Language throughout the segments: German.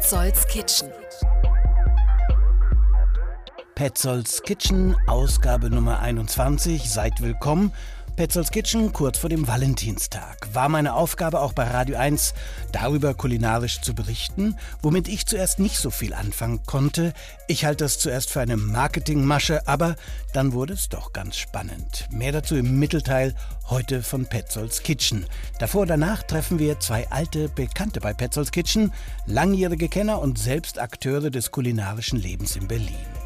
Petzolds Kitchen. Petzolds Kitchen, Ausgabe Nummer 21. Seid willkommen. Petzolds Kitchen kurz vor dem Valentinstag. War meine Aufgabe auch bei Radio 1, darüber kulinarisch zu berichten, womit ich zuerst nicht so viel anfangen konnte. Ich halte das zuerst für eine Marketingmasche, aber dann wurde es doch ganz spannend. Mehr dazu im Mittelteil heute von Petzolds Kitchen. Davor und danach treffen wir zwei alte Bekannte bei Petzolds Kitchen, langjährige Kenner und selbst Akteure des kulinarischen Lebens in Berlin.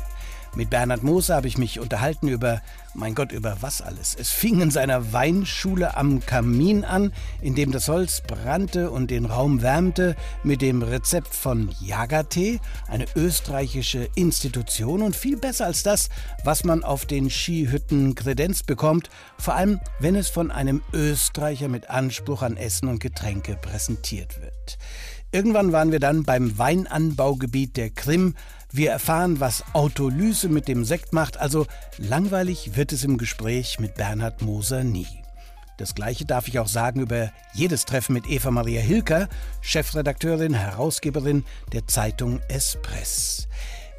Mit Bernhard Moser habe ich mich unterhalten über, mein Gott, über was alles. Es fing in seiner Weinschule am Kamin an, in dem das Holz brannte und den Raum wärmte, mit dem Rezept von Jagertee, eine österreichische Institution und viel besser als das, was man auf den Skihütten kredenzt bekommt, vor allem wenn es von einem Österreicher mit Anspruch an Essen und Getränke präsentiert wird. Irgendwann waren wir dann beim Weinanbaugebiet der Krim, wir erfahren, was Autolyse mit dem Sekt macht, also langweilig wird es im Gespräch mit Bernhard Moser nie. Das gleiche darf ich auch sagen über jedes Treffen mit Eva Maria Hilker, Chefredakteurin, Herausgeberin der Zeitung Espress.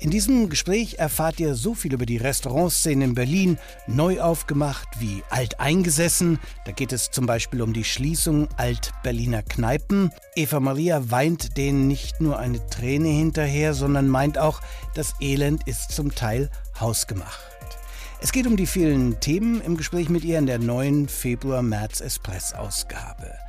In diesem Gespräch erfahrt ihr so viel über die Restaurantszene in Berlin, neu aufgemacht wie alt eingesessen. Da geht es zum Beispiel um die Schließung alt-Berliner Kneipen. Eva Maria weint denen nicht nur eine Träne hinterher, sondern meint auch, das Elend ist zum Teil hausgemacht. Es geht um die vielen Themen im Gespräch mit ihr in der neuen Februar-März-Espress-Ausgabe.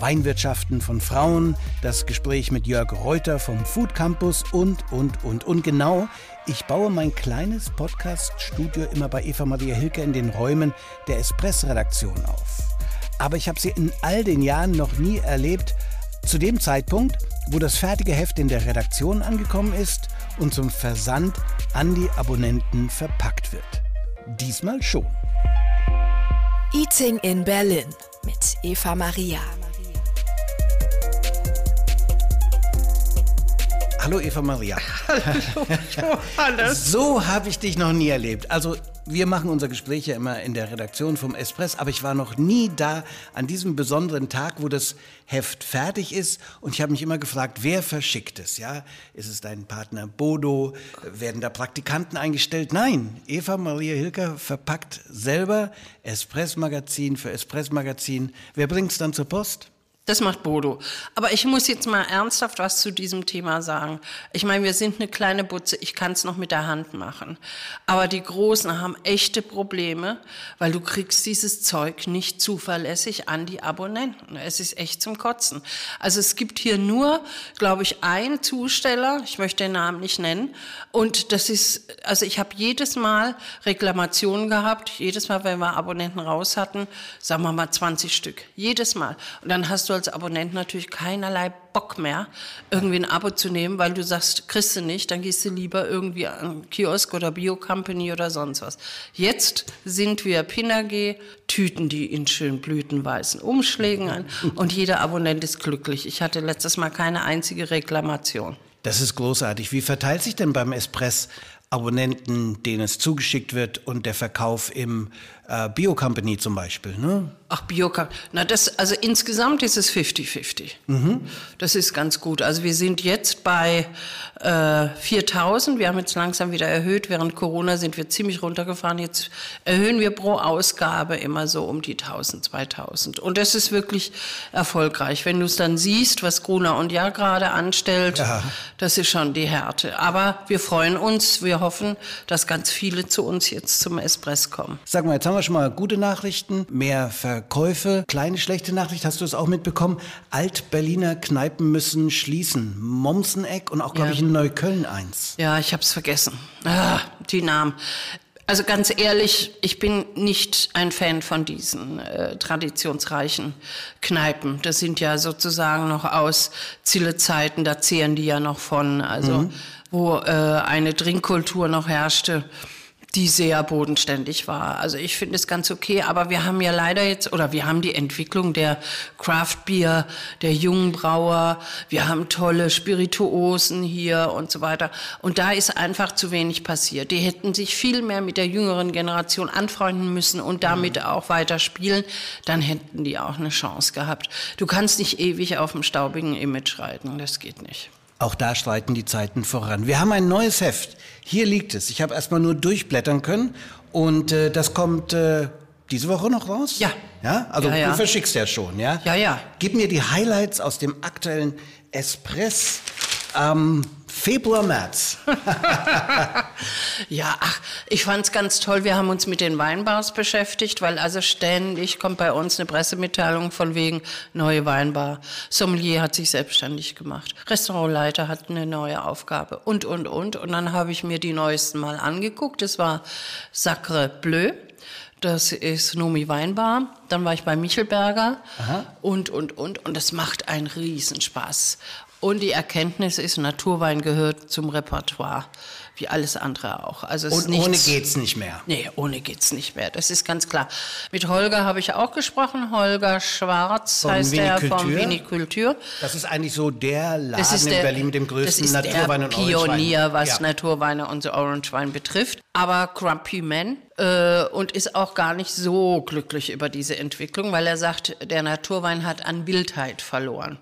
Weinwirtschaften von Frauen, das Gespräch mit Jörg Reuter vom Food Campus und, und, und. Und genau, ich baue mein kleines Podcast-Studio immer bei Eva Maria Hilke in den Räumen der Espress-Redaktion auf. Aber ich habe sie in all den Jahren noch nie erlebt, zu dem Zeitpunkt, wo das fertige Heft in der Redaktion angekommen ist und zum Versand an die Abonnenten verpackt wird. Diesmal schon. Eating in Berlin mit Eva Maria. Hallo Eva Maria. Hallo Johannes. So habe ich dich noch nie erlebt. Also wir machen unser Gespräch ja immer in der Redaktion vom Espress, aber ich war noch nie da an diesem besonderen Tag, wo das Heft fertig ist. Und ich habe mich immer gefragt, wer verschickt es? Ja, ist es dein Partner Bodo? Werden da Praktikanten eingestellt? Nein, Eva Maria Hilker verpackt selber Espress Magazin für Espress Magazin. Wer bringt es dann zur Post? Das macht Bodo. Aber ich muss jetzt mal ernsthaft was zu diesem Thema sagen. Ich meine, wir sind eine kleine Butze, ich kann es noch mit der Hand machen. Aber die Großen haben echte Probleme, weil du kriegst dieses Zeug nicht zuverlässig an die Abonnenten. Es ist echt zum Kotzen. Also es gibt hier nur, glaube ich, einen Zusteller, ich möchte den Namen nicht nennen. Und das ist, also ich habe jedes Mal Reklamationen gehabt, jedes Mal, wenn wir Abonnenten raus hatten, sagen wir mal 20 Stück. Jedes Mal. Und dann hast du als Abonnent natürlich keinerlei Bock mehr, irgendwie ein Abo zu nehmen, weil du sagst, kriegst du nicht, dann gehst du lieber irgendwie an Kiosk oder Bio Company oder sonst was. Jetzt sind wir Pinage, tüten die in schön blütenweißen Umschlägen ein und jeder Abonnent ist glücklich. Ich hatte letztes Mal keine einzige Reklamation. Das ist großartig. Wie verteilt sich denn beim Espress Abonnenten, denen es zugeschickt wird und der Verkauf im äh, Bio Company zum Beispiel, ne? Ach. Na, das, also insgesamt ist es 50-50. Mhm. Das ist ganz gut. Also wir sind jetzt bei äh, 4000. Wir haben jetzt langsam wieder erhöht. Während Corona sind wir ziemlich runtergefahren. Jetzt erhöhen wir pro Ausgabe immer so um die 1000, 2000. Und das ist wirklich erfolgreich. Wenn du es dann siehst, was Gruner und Ja gerade anstellt, ja. das ist schon die Härte. Aber wir freuen uns. Wir hoffen, dass ganz viele zu uns jetzt zum Espress kommen. Sag mal, jetzt haben wir schon mal gute Nachrichten. Mehr Ver Verkäufe. Kleine schlechte Nachricht, hast du es auch mitbekommen? Alt-Berliner Kneipen müssen schließen. Momseneck und auch, glaube ja. ich, in Neukölln eins. Ja, ich habe es vergessen. Ah, die Namen. Also ganz ehrlich, ich bin nicht ein Fan von diesen äh, traditionsreichen Kneipen. Das sind ja sozusagen noch aus Zille-Zeiten, da zehren die ja noch von, also mhm. wo äh, eine Trinkkultur noch herrschte die sehr bodenständig war. Also ich finde es ganz okay, aber wir haben ja leider jetzt, oder wir haben die Entwicklung der Craft Beer, der jungen Brauer, wir haben tolle Spirituosen hier und so weiter. Und da ist einfach zu wenig passiert. Die hätten sich viel mehr mit der jüngeren Generation anfreunden müssen und damit mhm. auch weiter spielen, dann hätten die auch eine Chance gehabt. Du kannst nicht ewig auf dem staubigen Image reiten, das geht nicht. Auch da streiten die Zeiten voran. Wir haben ein neues Heft. Hier liegt es. Ich habe erstmal nur durchblättern können und äh, das kommt äh, diese Woche noch raus? Ja. Ja, also Ja, ja. du verschickst ja schon, ja? Ja, ja. Gib mir die Highlights aus dem aktuellen Espress am Februar, März. Ja, ach, ich fand's ganz toll. Wir haben uns mit den Weinbars beschäftigt, weil also ständig kommt bei uns eine Pressemitteilung von wegen neue Weinbar. Sommelier hat sich selbstständig gemacht. Restaurantleiter hat eine neue Aufgabe und, und, und. Und dann habe ich mir die neuesten mal angeguckt. Das war Sacre Bleu. Das ist Nomi Weinbar. Dann war ich bei Michelberger und, und, und. Und das macht einen Riesenspaß. Und die Erkenntnis ist, Naturwein gehört zum Repertoire, wie alles andere auch. Also es ist Und ohne nichts, geht's nicht mehr. Nee, ohne geht's nicht mehr. Das ist ganz klar. Mit Holger habe ich auch gesprochen. Holger Schwarz Von heißt er vom Vinikultur? Das ist eigentlich so der Laden Das ist in der, Berlin mit dem größten Naturwein der und Orangewein. Pionier, was ja. Naturweine und so Orangewein betrifft. Aber Grumpy Man äh, und ist auch gar nicht so glücklich über diese Entwicklung, weil er sagt, der Naturwein hat an Wildheit verloren.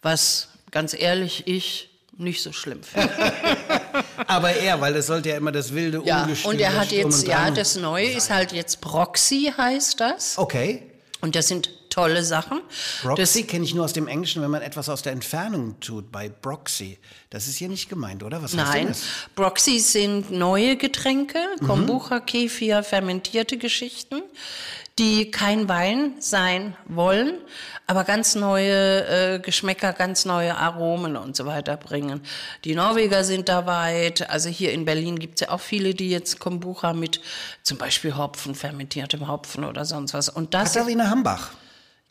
Was, ganz ehrlich, ich nicht so schlimm finde. Aber er, weil das sollte ja immer das wilde Ja, Ungestüm und er hat jetzt, ja, das Neue ist halt jetzt Proxy, heißt das. Okay. Und das sind tolle Sachen. Broxy kenne ich nur aus dem Englischen, wenn man etwas aus der Entfernung tut, bei Broxy. Das ist hier nicht gemeint, oder? Was Nein, das? Broxy sind neue Getränke, Mhm. Kombucha, Kefir, fermentierte Geschichten, die kein Wein sein wollen, aber ganz neue äh, Geschmäcker, ganz neue Aromen und so weiter bringen. Die Norweger sind da weit, also hier in Berlin gibt es ja auch viele, die jetzt Kombucha mit zum Beispiel Hopfen, fermentiertem Hopfen oder sonst was. Und das Katharina Hambach.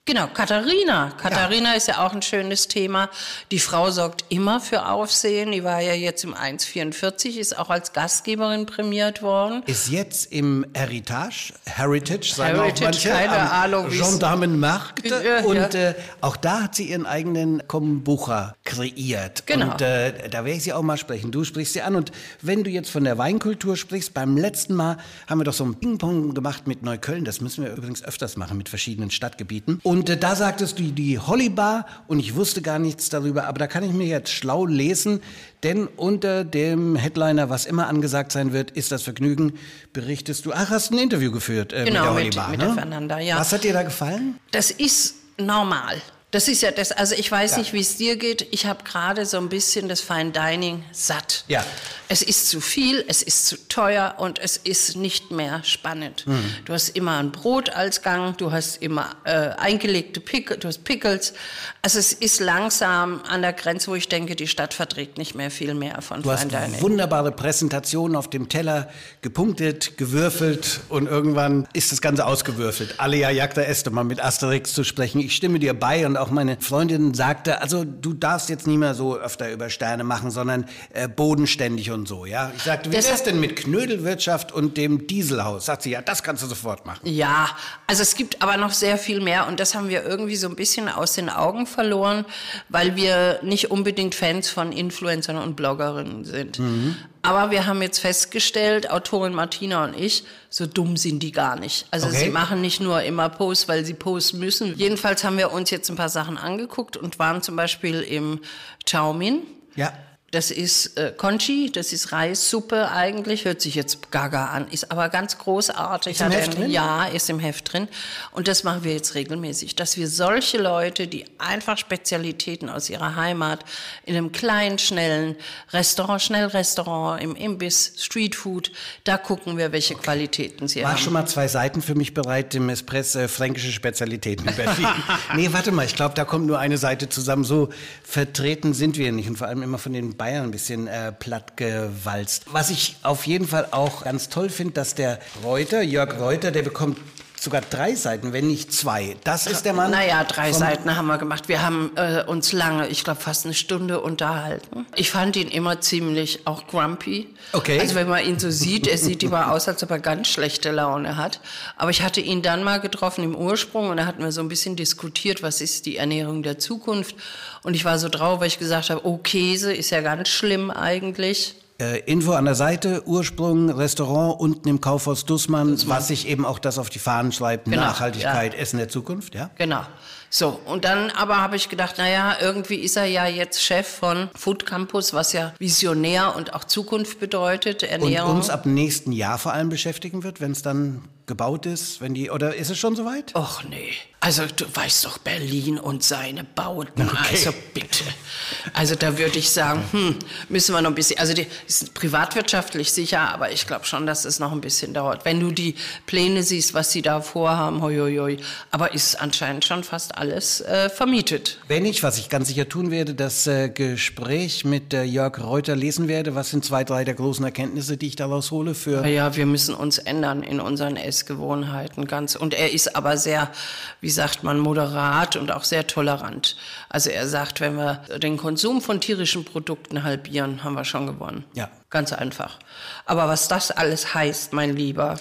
Genau, Katharina. Katharina ist ja auch ein schönes Thema. Die Frau sorgt immer für Aufsehen. Die war ja jetzt im 144, ist auch als Gastgeberin prämiert worden. Ist jetzt im Heritage, Heritage, sagen Heritage, auch manche, keine Ahnung, Gendarmenmarkt. Ja, und ja. Äh, auch da hat sie ihren eigenen Kombucha kreiert. Genau. Und äh, da werde ich sie auch mal sprechen. Du sprichst sie an. Und wenn du jetzt von der Weinkultur sprichst, beim letzten Mal haben wir doch so ein Ping-Pong gemacht mit Neukölln. Das müssen wir übrigens öfters machen mit verschiedenen Stadtgebieten. Und äh, da sagtest du die Hollybar und ich wusste gar nichts darüber, aber da kann ich mir jetzt schlau lesen, denn unter dem Headliner, was immer angesagt sein wird, ist das Vergnügen, berichtest du, ach, hast ein Interview geführt äh, Genau, mit mit- der Hollybar, mit ne? der Fernanda, ja. Was hat dir da gefallen? Das ist normal. Das ist ja das, also ich weiß nicht, wie es dir geht. Ich habe gerade so ein bisschen das Fine Dining satt. Ja. Es ist zu viel, es ist zu teuer und es ist nicht mehr spannend. Hm. Du hast immer ein Brot als Gang, du hast immer äh, eingelegte Pickles, du hast Pickles. Also es ist langsam an der Grenze, wo ich denke, die Stadt verträgt nicht mehr viel mehr von Du Fine Dining. wunderbare Präsentationen auf dem Teller gepunktet, gewürfelt und irgendwann ist das Ganze ausgewürfelt. Alia Jagda Este, mal mit Asterix zu sprechen. Ich stimme dir bei und auch meine Freundin sagte, also du darfst jetzt nicht mehr so öfter über Sterne machen, sondern äh, bodenständig und so, ja. Ich sagte, wie Das ist denn mit Knödelwirtschaft und dem Dieselhaus? Sagt sie, ja, das kannst du sofort machen. Ja, also es gibt aber noch sehr viel mehr und das haben wir irgendwie so ein bisschen aus den Augen verloren, weil wir nicht unbedingt Fans von Influencern und Bloggerinnen sind. Aber wir haben jetzt festgestellt, Autorin Martina und ich, so dumm sind die gar nicht. Also Okay. sie machen nicht nur immer Posts, weil sie posten müssen. Jedenfalls haben wir uns jetzt ein paar Sachen angeguckt und waren zum Beispiel im Chow Min. Ja. Das ist äh, Conchi, das ist Reissuppe eigentlich, hört sich jetzt gaga an, ist aber ganz großartig. Ist im Heft drin? Ja, ist im Heft drin. Und das machen wir jetzt regelmäßig, dass wir solche Leute, die einfach Spezialitäten aus ihrer Heimat in einem kleinen, schnellen Restaurant, Schnellrestaurant, im Imbiss, Streetfood, da gucken wir, welche Qualitäten sie War haben. schon mal zwei Seiten für mich bereit, dem Espresso äh, fränkische Spezialitäten in Berlin. nee, warte mal, ich glaube, da kommt nur eine Seite zusammen. So vertreten sind wir nicht und vor allem immer von den Bayern ein bisschen äh, plattgewalzt. Was ich auf jeden Fall auch ganz toll finde, dass der Reuter, Jörg Reuter, der bekommt sogar drei Seiten, wenn nicht zwei. Das ist der Mann. Naja, drei Seiten haben wir gemacht. Wir haben äh, uns lange, ich glaube fast eine Stunde unterhalten. Ich fand ihn immer ziemlich auch grumpy. Okay. Also wenn man ihn so sieht, er sieht immer aus, als ob er ganz schlechte Laune hat. Aber ich hatte ihn dann mal getroffen im Ursprung und da hatten wir so ein bisschen diskutiert, was ist die Ernährung der Zukunft. Und ich war so drauf, weil ich gesagt habe, oh, Käse ist ja ganz schlimm eigentlich. Äh, Info an der Seite, Ursprung, Restaurant, unten im Kaufhaus Dussmann, was sich eben auch das auf die Fahnen schreibt, Genau, Nachhaltigkeit, Essen der Zukunft, ja? Genau. So, und dann aber habe ich gedacht, naja, irgendwie ist er ja jetzt Chef von Food Campus, was ja visionär und auch Zukunft bedeutet, Und Ernährung. uns ab nächsten Jahr vor allem beschäftigen wird, wenn es dann gebaut ist, wenn die, oder ist es schon soweit? Och nee. Also du weißt doch Berlin und seine Bauten. Also bitte. Also da würde ich sagen, hm, müssen wir noch ein bisschen. Also die ist privatwirtschaftlich sicher, aber ich glaube schon, dass es noch ein bisschen dauert. Wenn du die Pläne siehst, was sie da vorhaben, hoi, hoi, hoi. Aber ist anscheinend schon fast alles äh, vermietet. Wenn ich, was ich ganz sicher tun werde, das äh, Gespräch mit äh, Jörg Reuter lesen werde, was sind zwei, drei der großen Erkenntnisse, die ich daraus hole für Ja, wir müssen uns ändern in unseren Essgewohnheiten ganz. Und er ist aber sehr, wie sagt man, moderat und auch sehr tolerant. Also er sagt, wenn wir den Konsum von tierischen Produkten halbieren, haben wir schon gewonnen. Ja. Ganz einfach. Aber was das alles heißt, mein Lieber,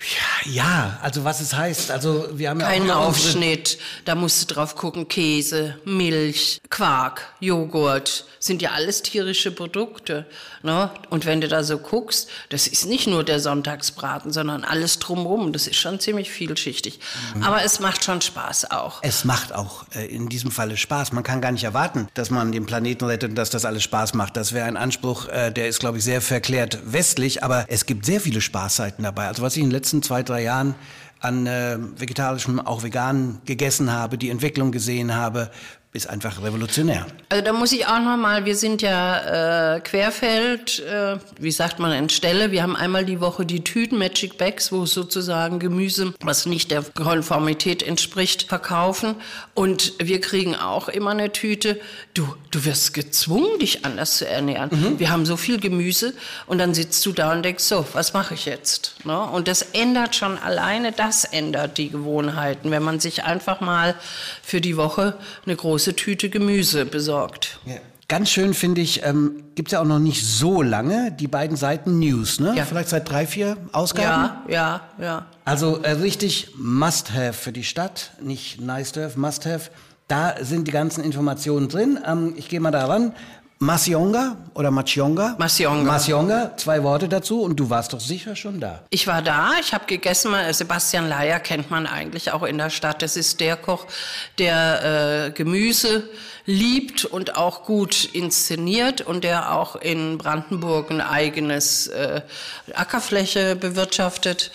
Ja, ja, also was es heißt, also wir haben ja kein auch Aufschnitt, da musst du drauf gucken, Käse, Milch, Quark, Joghurt, sind ja alles tierische Produkte. Ne? Und wenn du da so guckst, das ist nicht nur der Sonntagsbraten, sondern alles drumherum. Das ist schon ziemlich vielschichtig. Mhm. Aber es macht schon Spaß auch. Es macht auch äh, in diesem Falle Spaß. Man kann gar nicht erwarten, dass man den Planeten rettet und dass das alles Spaß macht. Das wäre ein Anspruch, äh, der ist, glaube ich, sehr verklärt westlich, aber es gibt sehr viele Spaßseiten dabei. Also was ich in den letzten zwei, drei Jahren an äh, vegetarischem, auch vegan gegessen habe, die Entwicklung gesehen habe, ist einfach revolutionär. Also da muss ich auch noch mal, wir sind ja äh, Querfeld, äh, wie sagt man, in Stelle. Wir haben einmal die Woche die Tüten Magic Bags, wo sozusagen Gemüse, was nicht der Konformität entspricht, verkaufen. Und wir kriegen auch immer eine Tüte. Du, du wirst gezwungen, dich anders zu ernähren. Wir haben so viel Gemüse und dann sitzt du da und denkst, so, was mache ich jetzt? Ne? Und das ändert schon alleine, das ändert die Gewohnheiten, wenn man sich einfach mal für die Woche eine große Tüte Gemüse besorgt. Ganz schön finde ich, ähm, gibt es ja auch noch nicht so lange, die beiden Seiten News, ne? Ja. Vielleicht seit drei, vier Ausgaben? Ja, ja, ja. Also äh, richtig Must-Have für die Stadt, nicht Nice-to-Have, Must-Have. Da sind die ganzen Informationen drin. Ähm, ich gehe mal da ran. Masionga oder Machionga? Masionga. Masionga, zwei Worte dazu und du warst doch sicher schon da. Ich war da, ich habe gegessen. Sebastian Leier kennt man eigentlich auch in der Stadt. Das ist der Koch, der äh, Gemüse liebt und auch gut inszeniert und der auch in Brandenburg ein eigenes äh, Ackerfläche bewirtschaftet.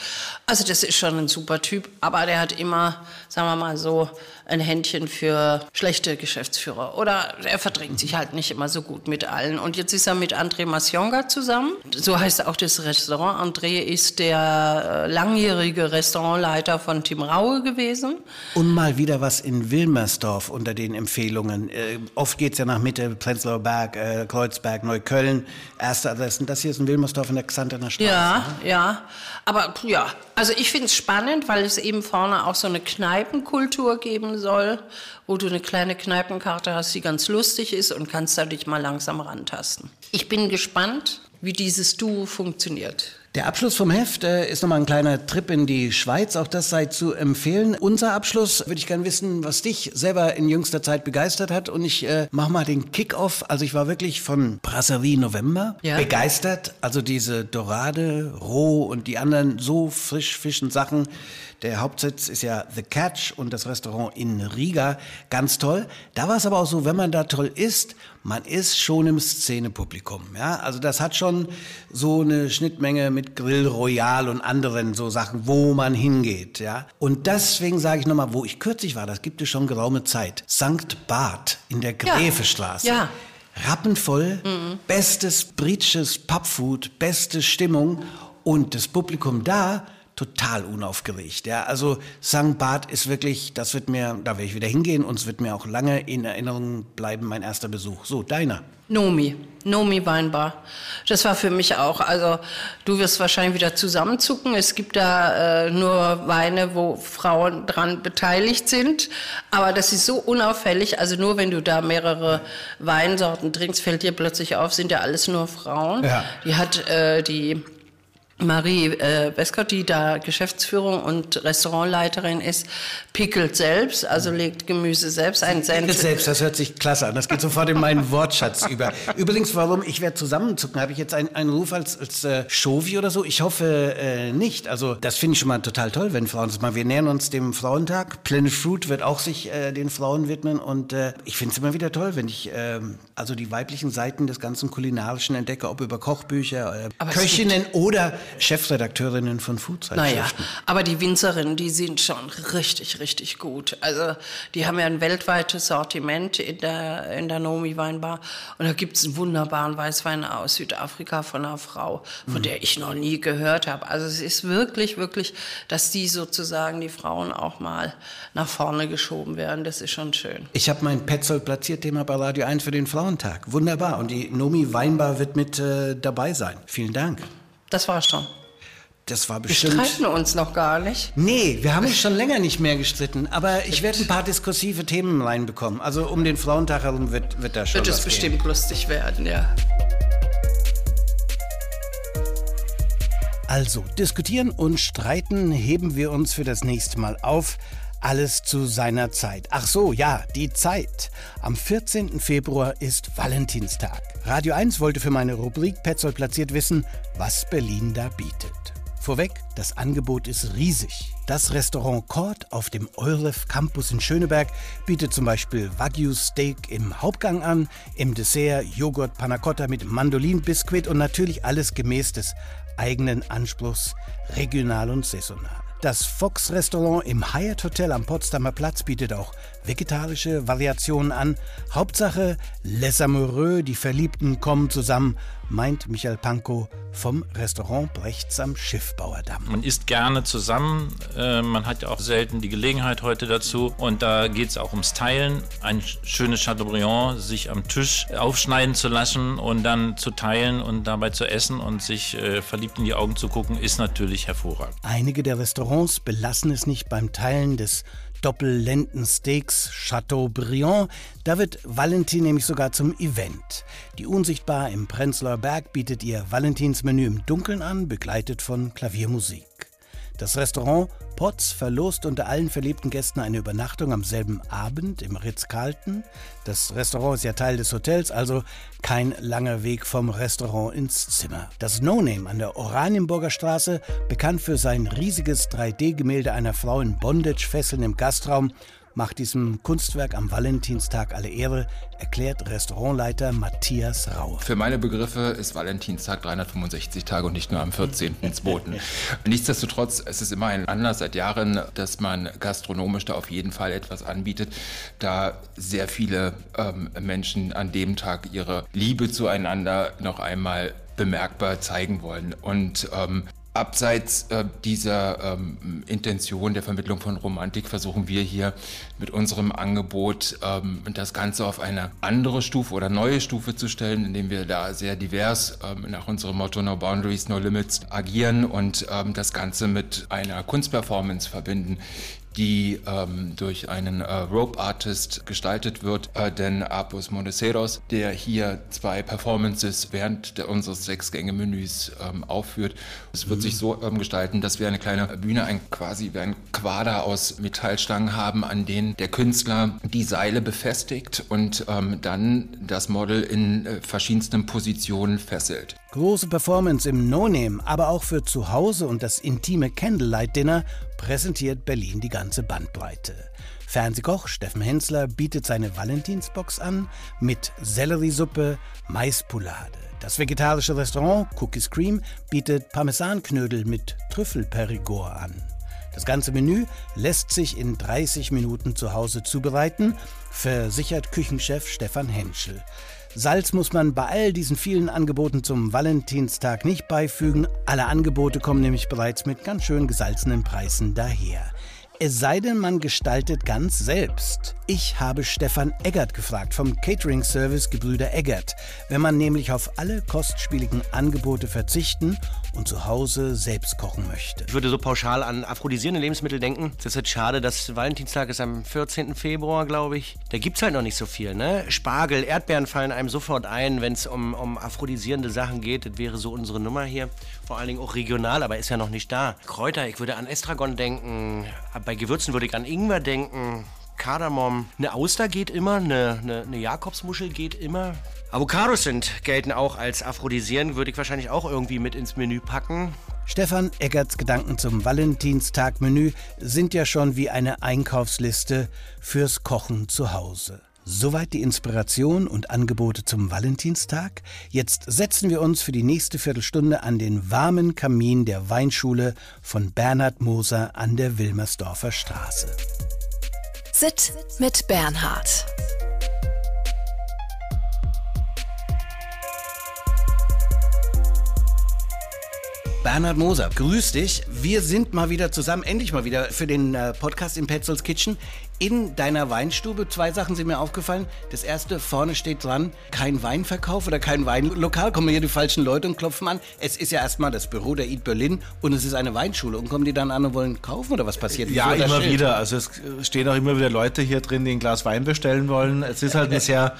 Also das ist schon ein super Typ, aber der hat immer, sagen wir mal so, ein Händchen für schlechte Geschäftsführer. Oder er verträgt sich halt nicht immer so gut mit allen. Und jetzt ist er mit André Masionga zusammen. So heißt auch das Restaurant. André ist der äh, langjährige Restaurantleiter von Tim Raue gewesen. Und mal wieder was in Wilmersdorf unter den Empfehlungen. Äh, oft geht's ja nach Mitte, Prenzlauer Berg, äh, Kreuzberg, Neukölln. Erste Adressen. Das hier ist in Wilmersdorf in der Xantener Straße. Ja, ja. Aber ja, also ich finde es spannend, weil es eben vorne auch so eine Kneipenkultur geben soll, wo du eine kleine Kneipenkarte hast, die ganz lustig ist und kannst da dich mal langsam rantasten. Ich bin gespannt, wie dieses Duo funktioniert. Der Abschluss vom Heft äh, ist nochmal ein kleiner Trip in die Schweiz. Auch das sei zu empfehlen. Unser Abschluss würde ich gerne wissen, was dich selber in jüngster Zeit begeistert hat. Und ich äh, mach mal den Kick-Off. Also ich war wirklich von Brasserie November Ja. begeistert. Also diese Dorade, Roh und die anderen so frisch fischen Sachen. Der Hauptsitz ist ja The Catch und das Restaurant in Riga. Ganz toll. Da war es aber auch so, wenn man da toll isst, man ist schon im Szenepublikum. Ja? Also das hat schon so eine Schnittmenge mit Grill Royal und anderen so Sachen, wo man hingeht. Ja? Und deswegen sage ich nochmal, wo ich kürzlich war, das gibt es schon geraume Zeit. St. Barth in der Ja. Gräfestraße. Ja. Rappenvoll, bestes britsches Pubfood, beste Stimmung und das Publikum da total unaufgeregt. Ja, also St. Barth ist wirklich, das wird mir, da werde ich wieder hingehen und es wird mir auch lange in Erinnerung bleiben, mein erster Besuch. So, deiner. Nomi, Nomi Weinbar. Das war für mich auch, also du wirst wahrscheinlich wieder zusammenzucken. Es gibt da äh, nur Weine, wo Frauen dran beteiligt sind, aber das ist so unauffällig. Also nur wenn du da mehrere Weinsorten trinkst, fällt dir plötzlich auf, sind ja alles nur Frauen. Ja. Die hat äh, die Marie äh, Westcott, die da Geschäftsführung und Restaurantleiterin ist, pickelt selbst, also legt Gemüse selbst ein. Pickelt selbst, das hört sich klasse an. Das geht sofort in meinen Wortschatz über. Übrigens, warum ich werde zusammenzucken, habe ich jetzt einen, einen Ruf als, als äh, Chauvi oder so? Ich hoffe äh, nicht. Also das finde ich schon mal total toll, wenn Frauen das machen. Wir nähern uns dem Frauentag. Planet Fruit wird auch sich äh, den Frauen widmen und äh, ich finde es immer wieder toll, wenn ich äh, also die weiblichen Seiten des ganzen Kulinarischen entdecke, ob über Kochbücher, äh, Köchinnen oder Chefredakteurinnen von Foodzeitschriften. Naja, aber die Winzerinnen, die sind schon richtig, richtig gut. Also die haben ja ein weltweites Sortiment in der, in der Nomi Weinbar. Und da gibt es einen wunderbaren Weißwein aus Südafrika von einer Frau, von mhm. der ich noch nie gehört habe. Also es ist wirklich, wirklich, dass die sozusagen, die Frauen auch mal nach vorne geschoben werden. Das ist schon schön. Ich habe mein Petzold-Platzierthema bei Radio 1 für den Frauentag. Wunderbar. Und die Nomi Weinbar wird mit äh, dabei sein. Vielen Dank. Das war's schon. Das war bestimmt. Wir streiten uns noch gar nicht. Nee, wir haben uns schon länger nicht mehr gestritten. Aber ich werde ein paar diskursive Themen reinbekommen. Also um den Frauentag herum wird, wird da schon. Wird es bestimmt gehen. lustig werden, ja. Also, diskutieren und streiten heben wir uns für das nächste Mal auf. Alles zu seiner Zeit. Ach so, ja, die Zeit. Am 14. Februar ist Valentinstag. Radio 1 wollte für meine Rubrik Petzold platziert wissen, was Berlin da bietet. Vorweg, das Angebot ist riesig. Das Restaurant Court auf dem Euref Campus in Schöneberg bietet zum Beispiel Wagyu Steak im Hauptgang an, im Dessert Joghurt Panna Cotta mit Mandolinbiskuit und natürlich alles gemäß des eigenen Anspruchs, regional und saisonal. Das Fox Restaurant im Hyatt Hotel am Potsdamer Platz bietet auch vegetarische Variationen an. Hauptsache, Les Amoureux, die Verliebten kommen zusammen, meint Michael Pankow vom Restaurant Brechts am Schiffbauerdamm. Man isst gerne zusammen, äh, man hat ja auch selten die Gelegenheit heute dazu und da geht es auch ums Teilen. Ein schönes Chateaubriand, sich am Tisch aufschneiden zu lassen und dann zu teilen und dabei zu essen und sich äh, verliebt in die Augen zu gucken, ist natürlich hervorragend. Einige der Restaurants belassen es nicht beim Teilen des Doppellenden-Steaks Chateaubriand. Da wird Valentin nämlich sogar zum Event. Die Unsichtbar im Prenzlauer Berg bietet ihr Valentinsmenü im Dunkeln an, begleitet von Klaviermusik. Das Restaurant Potts verlost unter allen verliebten Gästen eine Übernachtung am selben Abend im Ritz-Carlton. Das Restaurant ist ja Teil des Hotels, also kein langer Weg vom Restaurant ins Zimmer. Das No Name an der Oranienburger Straße, bekannt für sein riesiges 3D-Gemälde einer Frau in Bondage-Fesseln im Gastraum, macht diesem Kunstwerk am Valentinstag alle Ehre, erklärt Restaurantleiter Matthias Rauer. Für meine Begriffe ist Valentinstag 365 Tage und nicht nur am 14.02. Nichtsdestotrotz, es ist immer ein Anlass seit Jahren, dass man gastronomisch da auf jeden Fall etwas anbietet, da sehr viele ähm, Menschen an dem Tag ihre Liebe zueinander noch einmal bemerkbar zeigen wollen. Und ähm, Abseits äh, dieser ähm, Intention der Vermittlung von Romantik versuchen wir hier mit unserem Angebot ähm, das Ganze auf eine andere Stufe oder neue Stufe zu stellen, indem wir da sehr divers ähm, nach unserem Motto No Boundaries, No Limits agieren und ähm, das Ganze mit einer Kunstperformance verbinden, die ähm, durch einen äh, Rope Artist gestaltet wird, äh, denn Apus Monteceros, der hier zwei Performances während der, unseres Sechs-Gänge-Menüs ähm, aufführt. Es wird mhm. sich so ähm, gestalten, dass wir eine kleine Bühne, ein quasi wie ein Quader aus Metallstangen haben, an denen der Künstler die Seile befestigt und ähm, dann das Model in äh, verschiedensten Positionen fesselt. Große Performance im No-Name, aber auch für zu Hause und das intime Candlelight-Dinner präsentiert Berlin die ganze Bandbreite. Fernsehkoch Steffen Hensler bietet seine Valentinsbox an mit Selleriesuppe, Maispoulade. Das vegetarische Restaurant Cookies Cream bietet Parmesanknödel mit Trüffelperigord an. Das ganze Menü lässt sich in 30 Minuten zu Hause zubereiten, versichert Küchenchef Stefan Henschel. Salz muss man bei all diesen vielen Angeboten zum Valentinstag nicht beifügen. Alle Angebote kommen nämlich bereits mit ganz schön gesalzenen Preisen daher. Es sei denn, man gestaltet ganz selbst. Ich habe Stefan Eggert gefragt vom Catering-Service Gebrüder Eggert. Wenn man nämlich auf alle kostspieligen Angebote verzichten und zu Hause selbst kochen möchte. Ich würde so pauschal an aphrodisierende Lebensmittel denken. Das ist jetzt schade, dass Valentinstag ist am 14. Februar, glaube ich. Da gibt es halt noch nicht so viel, ne? Spargel, Erdbeeren fallen einem sofort ein, wenn es um, um aphrodisierende Sachen geht. Das wäre so unsere Nummer hier. Vor allen Dingen auch regional, aber ist ja noch nicht da. Kräuter, ich würde an Estragon denken. Bei Gewürzen würde ich an Ingwer denken. Kardamom. Eine Auster geht immer, eine, eine, eine Jakobsmuschel geht immer. Avocados sind, gelten auch als aphrodisierend, würde ich wahrscheinlich auch irgendwie mit ins Menü packen. Stefan Eggerts Gedanken zum Valentinstag-Menü sind ja schon wie eine Einkaufsliste fürs Kochen zu Hause. Soweit die Inspiration und Angebote zum Valentinstag. Jetzt setzen wir uns für die nächste Viertelstunde an den warmen Kamin der Weinschule von Bernhard Moser an der Wilmersdorfer Straße. Sit mit Bernhard. Bernhard Moser, grüß dich. Wir sind mal wieder zusammen, endlich mal wieder für den äh, Podcast im Petzolds Kitchen in deiner Weinstube. Zwei Sachen sind mir aufgefallen. Das erste, vorne steht dran, kein Weinverkauf oder kein Weinlokal. Kommen hier die falschen Leute und klopfen an. Es ist ja erstmal das Büro der Eat Berlin und es ist eine Weinschule. Und kommen die dann an und wollen kaufen oder was passiert? Ja, Wieso das immer wieder. Also es stehen auch immer wieder Leute hier drin, die ein Glas Wein bestellen wollen. Es ist halt ein sehr,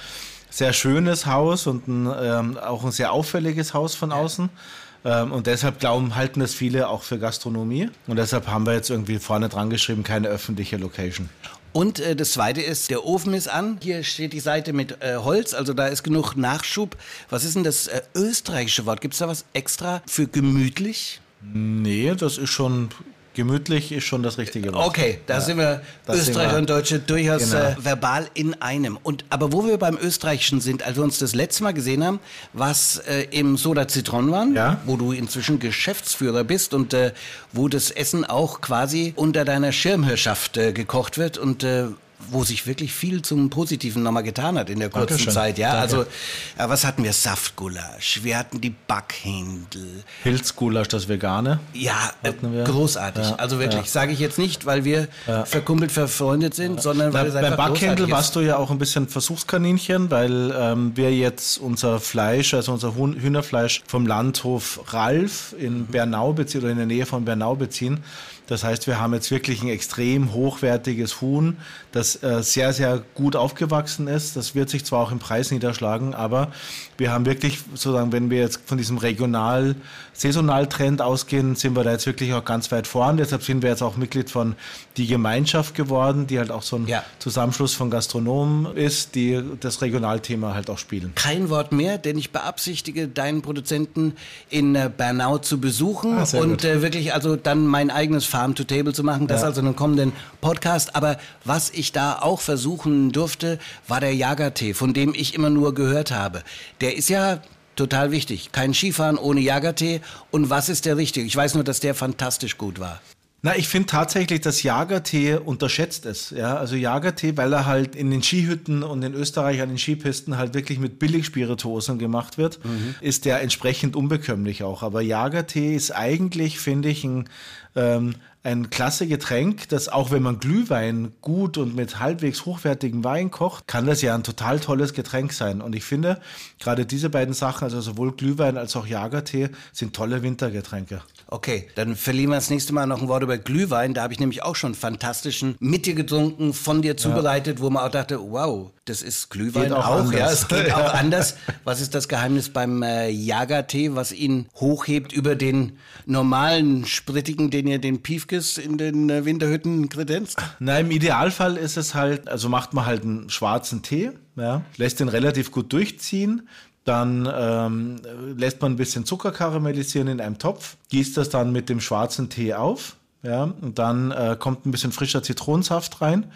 sehr schönes Haus und ein, ähm, auch ein sehr auffälliges Haus von außen. Ähm, und deshalb glauben, halten das viele auch für Gastronomie. Und deshalb haben wir jetzt irgendwie vorne dran geschrieben, keine öffentliche Location. Und äh, das zweite ist, der Ofen ist an. Hier steht die Seite mit äh, Holz, also da ist genug Nachschub. Was ist denn das äh, österreichische Wort? Gibt es da was extra für gemütlich? Nee, das ist schon gemütlich, ist schon das richtige Wort. Okay, da sind wir das Österreicher wir. und Deutsche durchaus Genau. äh, verbal in einem. Und aber wo wir beim Österreichischen sind, als wir uns das letzte Mal gesehen haben, was äh, im Soda Zitron waren, Ja. wo du inzwischen Geschäftsführer bist und äh, wo das Essen auch quasi unter deiner Schirmherrschaft äh, gekocht wird und äh, wo sich wirklich viel zum Positiven nochmal getan hat in der kurzen Dankeschön. Zeit. Ja, Danke. also äh, was hatten wir? Saftgulasch, wir hatten die Backhändel, Pilzgulasch, das Vegane. ja, äh, großartig. Ja, also wirklich, ja. sage ich jetzt nicht, weil wir verkumpelt verfreundet sind, sondern weil es beim einfach Backhändel großartig warst du ja auch ein bisschen Versuchskaninchen, weil ähm, wir jetzt unser Fleisch, also unser Hühnerfleisch vom Landhof Ralf Mhm. in Bernau beziehen oder in der Nähe von Bernau beziehen. Das heißt, wir haben jetzt wirklich ein extrem hochwertiges Huhn, das äh, sehr, sehr gut aufgewachsen ist. Das wird sich zwar auch im Preis niederschlagen, aber wir haben wirklich sozusagen, wenn wir jetzt von diesem regional saisonal Trend ausgehen, sind wir da jetzt wirklich auch ganz weit vorn. Deshalb sind wir jetzt auch Mitglied von die Gemeinschaft geworden, die halt auch so ein Ja. Zusammenschluss von Gastronomen ist, die das Regionalthema halt auch spielen. Kein Wort mehr, denn ich beabsichtige, deinen Produzenten in äh, Bernau zu besuchen Ah, und äh, wirklich also dann mein eigenes Farm to Table zu machen. Das Ja. also in einem kommenden Podcast. Aber was ich da auch versuchen durfte, war der Jagertee, von dem ich immer nur gehört habe. Der ist ja total wichtig. Kein Skifahren ohne Jagertee. Und was ist der richtige? Ich weiß nur, dass der fantastisch gut war. Na, ich finde tatsächlich, dass Jagertee unterschätzt ist. Ja, also Jagertee, weil er halt in den Skihütten und in Österreich an den Skipisten halt wirklich mit Billigspirituosen gemacht wird, ist der entsprechend unbekömmlich auch. Aber Jagertee ist eigentlich, finde ich, ein, ähm, ein klasse Getränk, das auch wenn man Glühwein gut und mit halbwegs hochwertigem Wein kocht, kann das ja ein total tolles Getränk sein. Und ich finde, gerade diese beiden Sachen, also sowohl Glühwein als auch Jagertee, sind tolle Wintergetränke. Okay, dann verlieren wir das nächste Mal noch ein Wort über Glühwein. Da habe ich nämlich auch schon fantastischen mit dir getrunken, von dir zubereitet, wo man auch dachte, wow, das ist Glühwein Geht auch auch. Ja, es geht Ja. auch anders. Was ist das Geheimnis beim äh, Jagertee, was ihn hochhebt über den normalen Sprittigen, den ihr den Piefkes in den äh, Winterhütten kredenzt? Na, im Idealfall ist es halt, also macht man halt einen schwarzen Tee, ja, lässt den relativ gut durchziehen, dann ähm, lässt man ein bisschen Zucker karamellisieren in einem Topf, gießt das dann mit dem schwarzen Tee auf, ja, und dann äh, kommt ein bisschen frischer Zitronensaft rein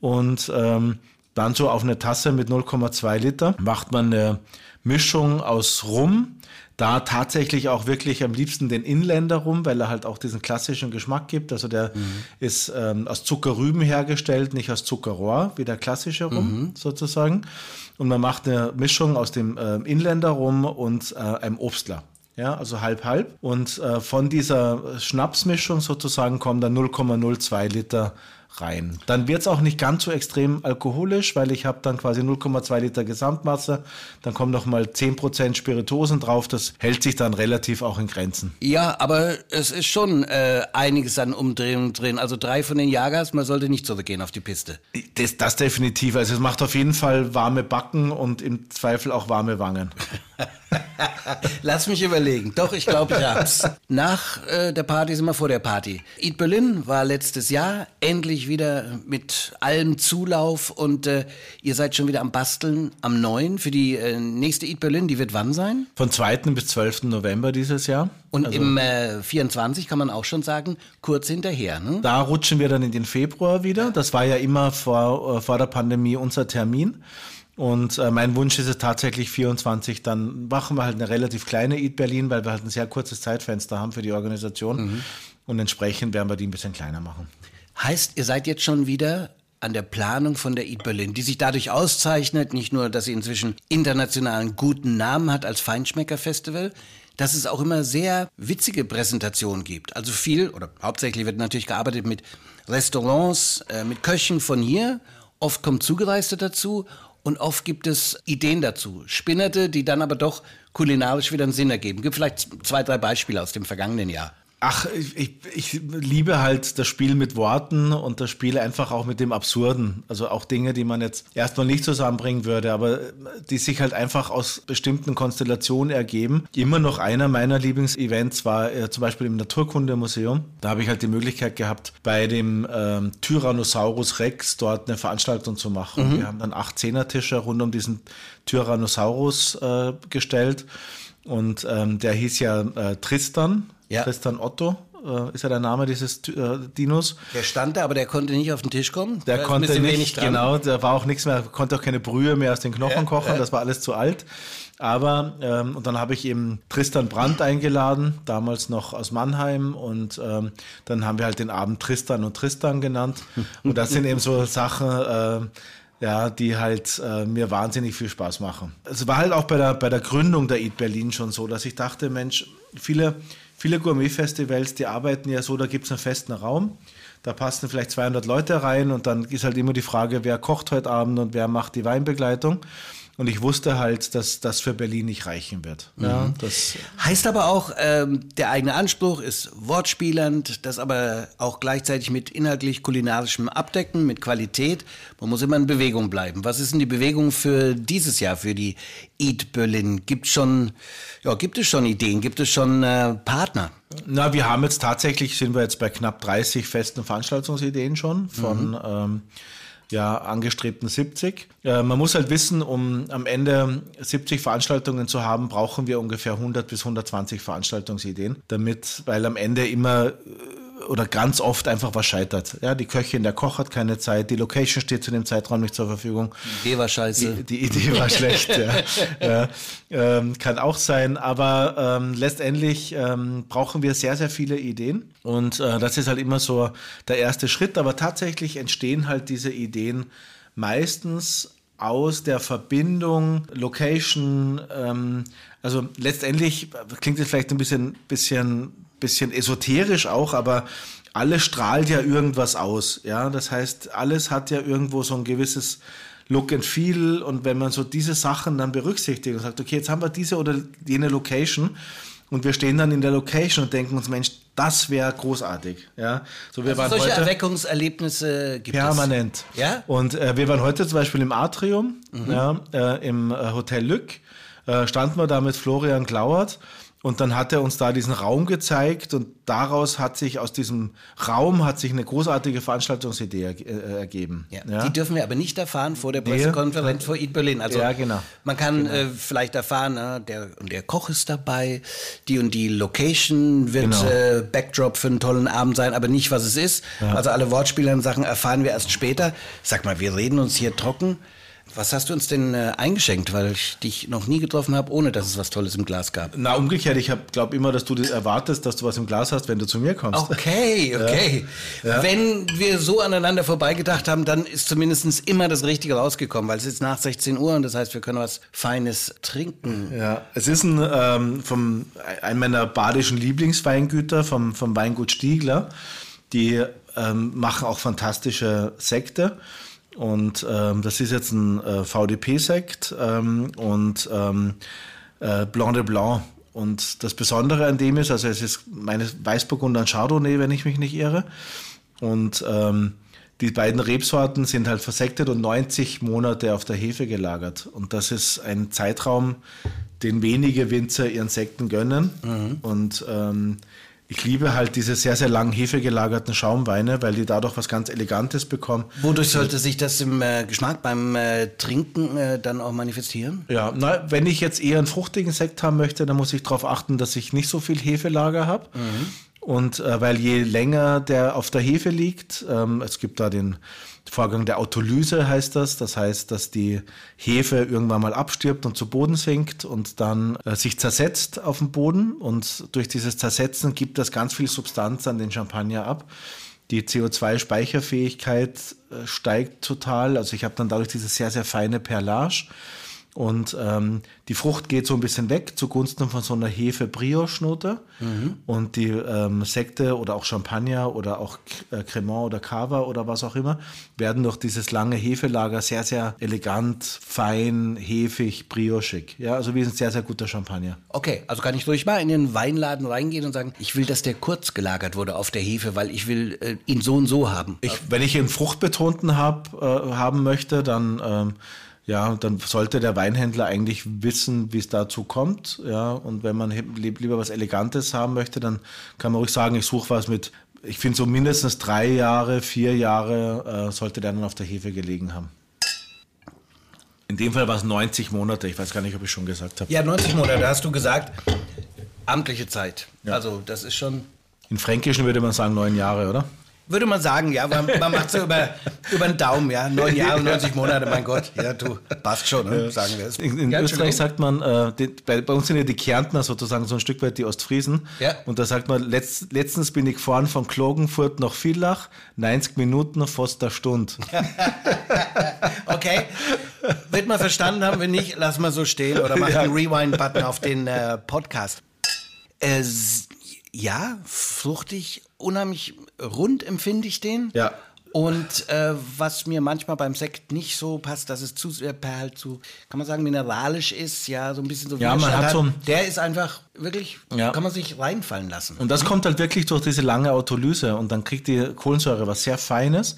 und ähm, dann so auf eine Tasse mit 0,2 Liter macht man eine Mischung aus Rum, da tatsächlich auch wirklich am liebsten den Inländer rum, weil er halt auch diesen klassischen Geschmack gibt. Also der ist ähm, aus Zuckerrüben hergestellt, nicht aus Zuckerrohr, wie der klassische Rum sozusagen. Und man macht eine Mischung aus dem ähm, Inländer rum und äh, einem Obstler. Ja, also halb halb. Und äh, von dieser Schnapsmischung sozusagen kommen dann 0,02 Liter rein. Dann wird es auch nicht ganz so extrem alkoholisch, weil ich habe dann quasi 0,2 Liter Gesamtmasse. Dann kommen noch mal 10% Spirituosen drauf. Das hält sich dann relativ auch in Grenzen. Ja, aber es ist schon äh, einiges an Umdrehungen drin. Also drei von den Jagers, man sollte nicht zurückgehen auf die Piste. Das, das definitiv. Also es macht auf jeden Fall warme Backen und im Zweifel auch warme Wangen. Lass mich überlegen. Doch, ich glaube, ich hab's. Nach äh, der Party sind wir vor der Party. Eat Berlin war letztes Jahr endlich wieder mit allem Zulauf und äh, ihr seid schon wieder am Basteln am neuen für die äh, nächste Eat Berlin. Die wird wann sein? Von 2. bis 12. November dieses Jahr. Und also, im äh, 24 kann man auch schon sagen, kurz hinterher. Ne? Da rutschen wir dann in den Februar wieder. Das war ja immer vor, äh, vor der Pandemie unser Termin. Und äh, mein Wunsch ist es tatsächlich 24, dann machen wir halt eine relativ kleine Eat Berlin, weil wir halt ein sehr kurzes Zeitfenster haben für die Organisation. Mhm. Und entsprechend werden wir die ein bisschen kleiner machen. Heißt, ihr seid jetzt schon wieder an der Planung von der Eat Berlin, die sich dadurch auszeichnet, nicht nur, dass sie inzwischen internationalen guten Namen hat als Feinschmecker-Festival, dass es auch immer sehr witzige Präsentationen gibt. Also viel oder hauptsächlich wird natürlich gearbeitet mit Restaurants, äh, mit Köchen von hier. Oft kommt Zugereiste dazu und oft gibt es Ideen dazu. Spinnerte, die dann aber doch kulinarisch wieder einen Sinn ergeben. Gibt vielleicht zwei, drei Beispiele aus dem vergangenen Jahr. Ach, ich, ich, ich, liebe halt das Spiel mit Worten und das Spiel einfach auch mit dem Absurden. Also auch Dinge, die man jetzt erstmal nicht zusammenbringen würde, aber die sich halt einfach aus bestimmten Konstellationen ergeben. Immer noch einer meiner Lieblingsevents war äh, zum Beispiel im Naturkundemuseum. Da habe ich halt die Möglichkeit gehabt, bei dem ähm, Tyrannosaurus Rex dort eine Veranstaltung zu machen. Mhm. Wir haben dann acht Zehnertische rund um diesen Tyrannosaurus äh, gestellt. Und ähm, der hieß ja äh, Tristan ja. Tristan Otto äh, ist ja der Name dieses äh, Dinos. Der stand da, aber der konnte nicht auf den Tisch kommen. Der konnte nicht, genau, da war auch nichts mehr, konnte auch keine Brühe mehr aus den Knochen ja, kochen, ja. das war alles zu alt. Aber, ähm, und dann habe ich eben Tristan Brandt eingeladen, damals noch aus Mannheim. Und ähm, dann haben wir halt den Abend Tristan und Tristan genannt. Und das sind eben so Sachen, äh, ja, die halt äh, mir wahnsinnig viel Spaß machen. Es war halt auch bei der, bei der Gründung der Eat Berlin schon so, dass ich dachte, Mensch, viele Viele Gourmet-Festivals, die arbeiten ja so, da gibt es einen festen Raum. Da passen vielleicht 200 Leute rein und dann ist halt immer die Frage, wer kocht heute Abend und wer macht die Weinbegleitung. Und ich wusste halt, dass das für Berlin nicht reichen wird. Mhm. Ja, das heißt aber auch, ähm, der eigene Anspruch ist wortspielend, das aber auch gleichzeitig mit inhaltlich kulinarischem Abdecken, mit Qualität. Man muss immer in Bewegung bleiben. Was ist denn die Bewegung für dieses Jahr, für die Eat Berlin? Gibt schon, ja, gibt es schon Ideen? Gibt es schon äh, Partner? Na, wir haben jetzt tatsächlich, sind wir jetzt bei knapp 30 festen Veranstaltungsideen schon von mhm. ähm, ja, angestrebten 70. Äh, man muss halt wissen, um am Ende 70 Veranstaltungen zu haben, brauchen wir ungefähr 100 bis 120 Veranstaltungsideen, damit, weil am Ende immer äh, oder ganz oft einfach was scheitert. Ja, die Köchin, der Koch hat keine Zeit, die Location steht zu dem Zeitraum nicht zur Verfügung. Die Idee war scheiße. Die, die Idee war schlecht, ja. ja ähm, kann auch sein, aber ähm, letztendlich ähm, brauchen wir sehr, sehr viele Ideen und äh, das ist halt immer so der erste Schritt, aber tatsächlich entstehen halt diese Ideen meistens aus der Verbindung Location, ähm, also letztendlich klingt es vielleicht ein bisschen, bisschen bisschen esoterisch auch, aber alles strahlt ja irgendwas aus. Ja, das heißt, alles hat ja irgendwo so ein gewisses Look and Feel. Und wenn man so diese Sachen dann berücksichtigt und sagt, okay, jetzt haben wir diese oder jene Location und wir stehen dann in der Location und denken uns, Mensch, das wäre großartig. Ja, so wir also waren solche heute Erweckungserlebnisse gibt permanent. es. Ja. Und äh, wir waren heute zum Beispiel im Atrium, mhm. ja, äh, im äh, Hotel Lück. Äh, standen wir da mit Florian Klauert und dann hat er uns da diesen Raum gezeigt und daraus hat sich aus diesem Raum hat sich eine großartige Veranstaltungsidee äh, ergeben. Ja, ja. Die dürfen wir aber nicht erfahren vor der Pressekonferenz nee. vor Eat Berlin. Also ja, genau. man kann genau. äh, vielleicht erfahren, äh, der, der Koch ist dabei, die und die Location wird genau. äh, Backdrop für einen tollen Abend sein, aber nicht, was es ist. Ja. Also alle Wortspiele und Sachen erfahren wir erst später. Sag mal, wir reden uns hier trocken. Was hast du uns denn äh, eingeschenkt? Weil ich dich noch nie getroffen habe, ohne dass es was Tolles im Glas gab. Na, umgekehrt, ich glaube immer, dass du das erwartest, dass du was im Glas hast, wenn du zu mir kommst. Okay, okay. Ja. Wenn wir so aneinander vorbeigedacht haben, dann ist zumindest immer das Richtige rausgekommen, weil es ist nach 16 Uhr und das heißt, wir können was Feines trinken. Ja, es ist ein, ähm, vom, ein meiner badischen Lieblingsweingüter, vom, vom Weingut Stiegler. Die ähm, machen auch fantastische Sekte. Und ähm, das ist jetzt ein äh, VDP-Sekt ähm, und ähm, äh, Blanc de Blanc. Und das Besondere an dem ist, also es ist meines Weißburgunder und Chardonnay, wenn ich mich nicht irre. Und ähm, die beiden Rebsorten sind halt versektet und 90 Monate auf der Hefe gelagert. Und das ist ein Zeitraum, den wenige Winzer ihren Sekten gönnen. Mhm. Und ähm, ich liebe halt diese sehr, sehr lang hefegelagerten Schaumweine, weil die dadurch was ganz Elegantes bekommen. Wodurch sollte sich das im äh, Geschmack beim äh, Trinken äh, dann auch manifestieren? Ja, na, wenn ich jetzt eher einen fruchtigen Sekt haben möchte, dann muss ich darauf achten, dass ich nicht so viel Hefelager habe. Mhm. Und äh, weil je länger der auf der Hefe liegt, ähm, es gibt da den Vorgang der Autolyse heißt das. Das heißt, dass die Hefe irgendwann mal abstirbt und zu Boden sinkt und dann äh, sich zersetzt auf dem Boden. Und durch dieses Zersetzen gibt das ganz viel Substanz an den Champagner ab. Die CO2-Speicherfähigkeit äh, steigt total. Also ich habe dann dadurch diese sehr, sehr feine Perlage. Und ähm, die Frucht geht so ein bisschen weg zugunsten von so einer Hefe-Brioche-Note. Mhm. Und die ähm, Sekte oder auch Champagner oder auch äh, Cremant oder Cava oder was auch immer werden durch dieses lange Hefelager sehr, sehr elegant, fein, hefig, briochig. Ja, also wie ein sehr, sehr guter Champagner. Okay, also kann ich ruhig mal in den Weinladen reingehen und sagen, ich will, dass der kurz gelagert wurde auf der Hefe, weil ich will äh, ihn so und so haben. Ich, wenn ich ihn fruchtbetonten hab, äh, haben möchte, dann... Ähm, ja, dann sollte der Weinhändler eigentlich wissen, wie es dazu kommt. Ja, und wenn man lieber was Elegantes haben möchte, dann kann man ruhig sagen, ich suche was mit, ich finde so mindestens drei Jahre, vier Jahre äh, sollte der dann auf der Hefe gelegen haben. In dem Fall war es 90 Monate, ich weiß gar nicht, ob ich schon gesagt habe. Ja, 90 Monate, hast du gesagt, amtliche Zeit. Ja. Also das ist schon... In Fränkischen würde man sagen neun Jahre, oder? Würde man sagen, ja. Man, man macht so über, über den Daumen, ja. Neun Jahre, 90 Monate, mein Gott. Ja, du, passt schon, ne? sagen wir es. In, in ja, Österreich sagt man, äh, die, bei, bei, uns sind ja die Kärntner sozusagen so ein Stück weit die Ostfriesen. Ja. Und da sagt man, letzt, letztens bin ich gefahren von Klagenfurt nach Villach, 90 Minuten fast eine Stunde. okay. Wird man verstanden haben, wenn nicht, lass mal so stehen oder mach ja. einen Rewind-Button auf den äh, Podcast. Äh, ja, fruchtig, unheimlich rund empfinde ich den. Ja. Und äh, was mir manchmal beim Sekt nicht so passt, dass es zu sehr halt zu, kann man sagen, mineralisch ist, ja, so ein bisschen so Ja, man hat so Der ist einfach wirklich, ja. kann man sich reinfallen lassen. Und das kommt halt wirklich durch diese lange Autolyse und dann kriegt die Kohlensäure was sehr Feines.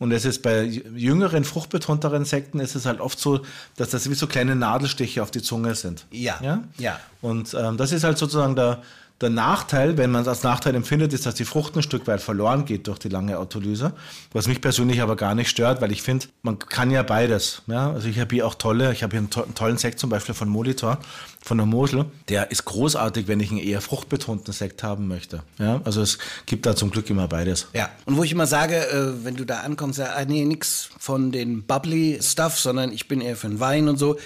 Und es ist bei jüngeren, fruchtbetonteren Sekten ist es halt oft so, dass das wie so kleine Nadelstiche auf die Zunge sind. Ja. Ja. ja. Und ähm, das ist halt sozusagen der, der Nachteil, wenn man es als Nachteil empfindet, ist, dass die Frucht ein Stück weit verloren geht durch die lange Autolyse. Was mich persönlich aber gar nicht stört, weil ich finde, man kann ja beides. Ja? Also ich habe hier auch tolle, ich habe hier einen, to einen, tollen Sekt zum Beispiel von Molitor, von der Mosel. Der ist großartig, wenn ich einen eher fruchtbetonten Sekt haben möchte. Ja? Also es gibt da zum Glück immer beides. Ja, und wo ich immer sage, äh, wenn du da ankommst, ja, ah, nee, nix von den bubbly Stuff, sondern ich bin eher für den Wein und so.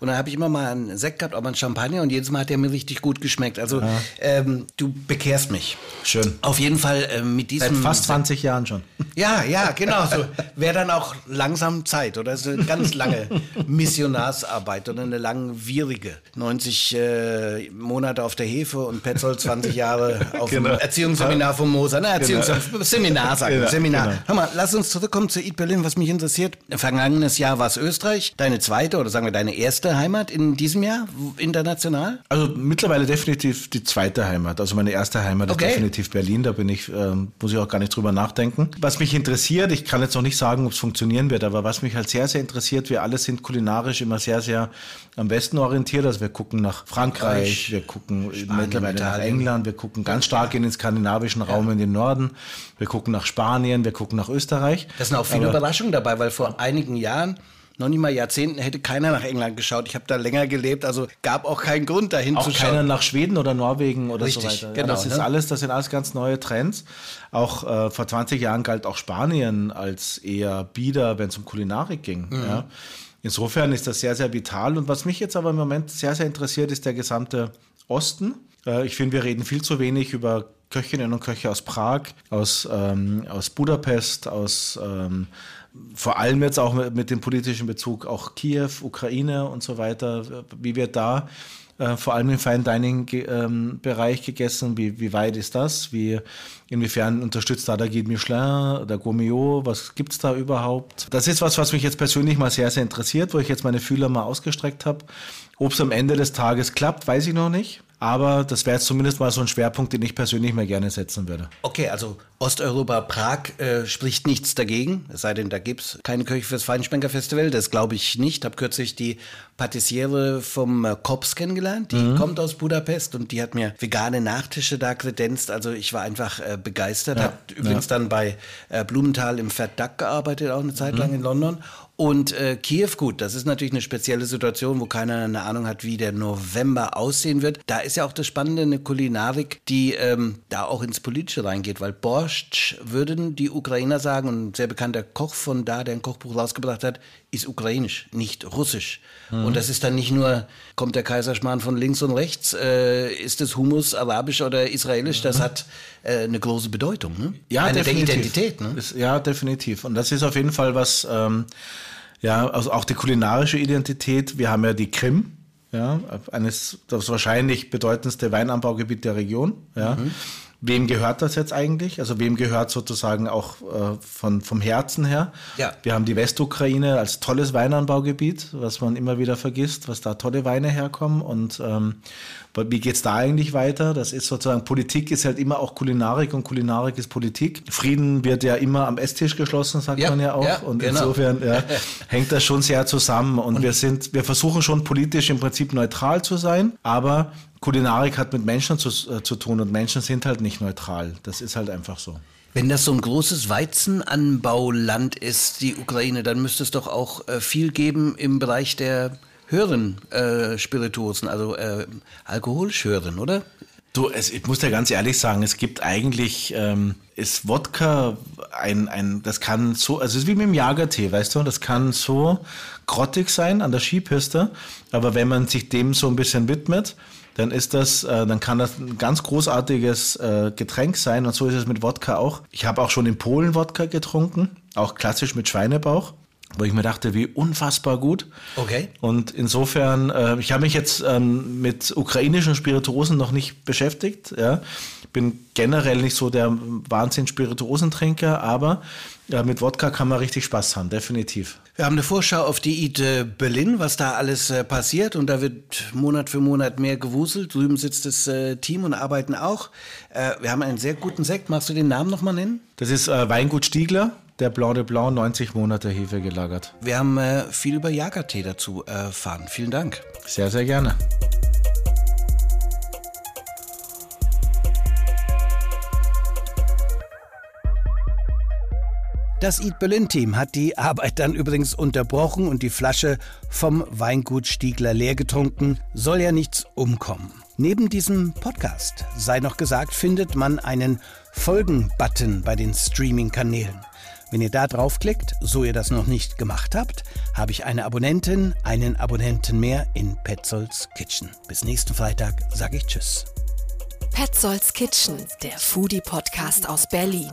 Und dann habe ich immer mal einen Sekt gehabt, aber einen Champagner und jedes Mal hat der mir richtig gut geschmeckt. Also ja. ähm, du bekehrst mich. Schön. Auf jeden Fall äh, mit diesem... Seit fast 20 Jahren schon. Ja, ja, genau. So wäre dann auch langsam Zeit oder so eine ganz lange Missionarsarbeit oder eine langwierige. 90 äh, Monate auf der Hefe und Petzold 20 Jahre auf genau. dem Erziehungsseminar von Moser. Ne, Erziehungsseminar, genau. sagen wir. Genau. Seminar. Genau. Hör mal, lass uns zurückkommen zu Eat Berlin, was mich interessiert. Vergangenes Jahr war es Österreich. Deine zweite oder sagen wir deine erste Heimat in diesem Jahr international? Also mittlerweile definitiv die zweite Heimat. Also meine erste Heimat okay. ist definitiv Berlin. Da bin ich, äh, muss ich auch gar nicht drüber nachdenken. Was mich interessiert, ich kann jetzt noch nicht sagen, ob es funktionieren wird, aber was mich halt sehr, sehr interessiert, wir alle sind kulinarisch immer sehr, sehr am Westen orientiert. Also wir gucken nach Frankreich, wir gucken Spanien, mittlerweile nach England, wir gucken ganz stark in den skandinavischen Raum ja. in den Norden, wir gucken nach Spanien, wir gucken nach Österreich. Da sind auch viele aber, Überraschungen dabei, weil vor einigen Jahren noch nicht mal Jahrzehnten hätte keiner nach England geschaut. Ich habe da länger gelebt, also gab auch keinen Grund dahin auch zu schauen. Keiner nach Schweden oder Norwegen oder Richtig, so weiter. Genau, ja, das ist ne? alles, das sind alles ganz neue Trends. Auch äh, vor 20 Jahren galt auch Spanien als eher Bieder, wenn es um Kulinarik ging. Mhm. Ja. Insofern ist das sehr, sehr vital. Und was mich jetzt aber im Moment sehr, sehr interessiert, ist der gesamte Osten. Äh, ich finde, wir reden viel zu wenig über Köchinnen und Köche aus Prag, aus, ähm, aus Budapest, aus ähm, vor allem jetzt auch mit, mit dem politischen Bezug auch Kiew, Ukraine und so weiter, wie wird da äh, vor allem im Fine Dining ähm, Bereich gegessen, wie, wie weit ist das, wie inwiefern unterstützt da der Guide Michelin, der Gourmillot, was gibt es da überhaupt? Das ist was, was mich jetzt persönlich mal sehr, sehr interessiert, wo ich jetzt meine Fühler mal ausgestreckt habe. Ob es am Ende des Tages klappt, weiß ich noch nicht. Aber das wäre zumindest mal so ein Schwerpunkt, den ich persönlich mal gerne setzen würde. Okay, also Osteuropa, Prag äh, spricht nichts dagegen, es sei denn, da gibt es keine Kirche fürs Feinschmecker-Festival, das glaube ich nicht. Habe kürzlich die Patissiere vom äh, Kops kennengelernt, die mhm. kommt aus Budapest und die hat mir vegane Nachtische da kredenzt. Also ich war einfach äh, begeistert. Ja, hat übrigens ja. dann bei äh, Blumenthal im Fat Duck gearbeitet, auch eine Zeit mhm. lang in London. Und äh, Kiew, gut, das ist natürlich eine spezielle Situation, wo keiner eine Ahnung hat, wie der November aussehen wird. Da ist ja auch das Spannende, eine Kulinarik, die ähm, da auch ins Politische reingeht, weil Borscht würden die Ukrainer sagen, und ein sehr bekannter Koch von da, der ein Kochbuch rausgebracht hat, ist ukrainisch, nicht russisch. Mhm. Und das ist dann nicht nur, kommt der Kaiserschmarrn von links und rechts, äh, ist es Humus arabisch oder israelisch, das hat äh, eine große Bedeutung. Ne? Ja, eine definitiv. Identität. Ne? Ist, ja, definitiv. Und das ist auf jeden Fall was, ähm, ja, also auch die kulinarische Identität. Wir haben ja die Krim, ja, eines, das wahrscheinlich bedeutendste Weinanbaugebiet der Region, ja. Mhm. Wem gehört das jetzt eigentlich? Also wem gehört sozusagen auch äh, von, vom Herzen her? Ja. Wir haben die Westukraine als tolles Weinanbaugebiet, was man immer wieder vergisst, was da tolle Weine herkommen. Und ähm, wie geht's da eigentlich weiter? Das ist sozusagen, Politik ist halt immer auch Kulinarik und Kulinarik ist Politik. Frieden wird ja immer am Esstisch geschlossen, sagt ja, man ja auch. Ja, und genau. insofern ja, hängt das schon sehr zusammen. Und, und wir sind, wir versuchen schon politisch im Prinzip neutral zu sein, aber Kulinarik hat mit Menschen zu, äh, zu tun und Menschen sind halt nicht neutral. Das ist halt einfach so. Wenn das so ein großes Weizenanbauland ist, die Ukraine, dann müsste es doch auch äh, viel geben im Bereich der höheren äh, Spirituosen, also äh, alkoholisch höheren, oder? Du, es, ich muss dir ganz ehrlich sagen, es gibt eigentlich, ähm, ist Wodka ein, ein, das kann so, also es ist wie mit dem Jagertee, weißt du, das kann so grottig sein an der Skipiste, aber wenn man sich dem so ein bisschen widmet, dann ist das, äh, dann kann das ein ganz großartiges äh, Getränk sein und so ist es mit Wodka auch. Ich habe auch schon in Polen Wodka getrunken, auch klassisch mit Schweinebauch wo ich mir dachte, wie unfassbar gut. Okay. Und insofern, äh, ich habe mich jetzt ähm, mit ukrainischen Spirituosen noch nicht beschäftigt. Ja. Bin generell nicht so der Wahnsinn-Spirituosentrinker, aber ja, mit Wodka kann man richtig Spaß haben, definitiv. Wir haben eine Vorschau auf die äh, Berlin, was da alles äh, passiert und da wird Monat für Monat mehr gewuselt. Drüben sitzt das äh, Team und arbeiten auch. Äh, wir haben einen sehr guten Sekt. Magst du den Namen nochmal nennen? Das ist äh, Weingut Stiegler der Blanc de Blanc 90 Monate Hefe gelagert. Wir haben äh, viel über Jagertee dazu erfahren. Vielen Dank. Sehr, sehr gerne. Das Eat Berlin Team hat die Arbeit dann übrigens unterbrochen und die Flasche vom Weingut Stiegler leer getrunken. Soll ja nichts umkommen. Neben diesem Podcast, sei noch gesagt, findet man einen Folgen-Button bei den Streaming-Kanälen. Wenn ihr da draufklickt, so ihr das noch nicht gemacht habt, habe ich eine Abonnentin, einen Abonnenten mehr in Petzolds Kitchen. Bis nächsten Freitag sage ich Tschüss. Petzolds Kitchen, der Foodie-Podcast aus Berlin.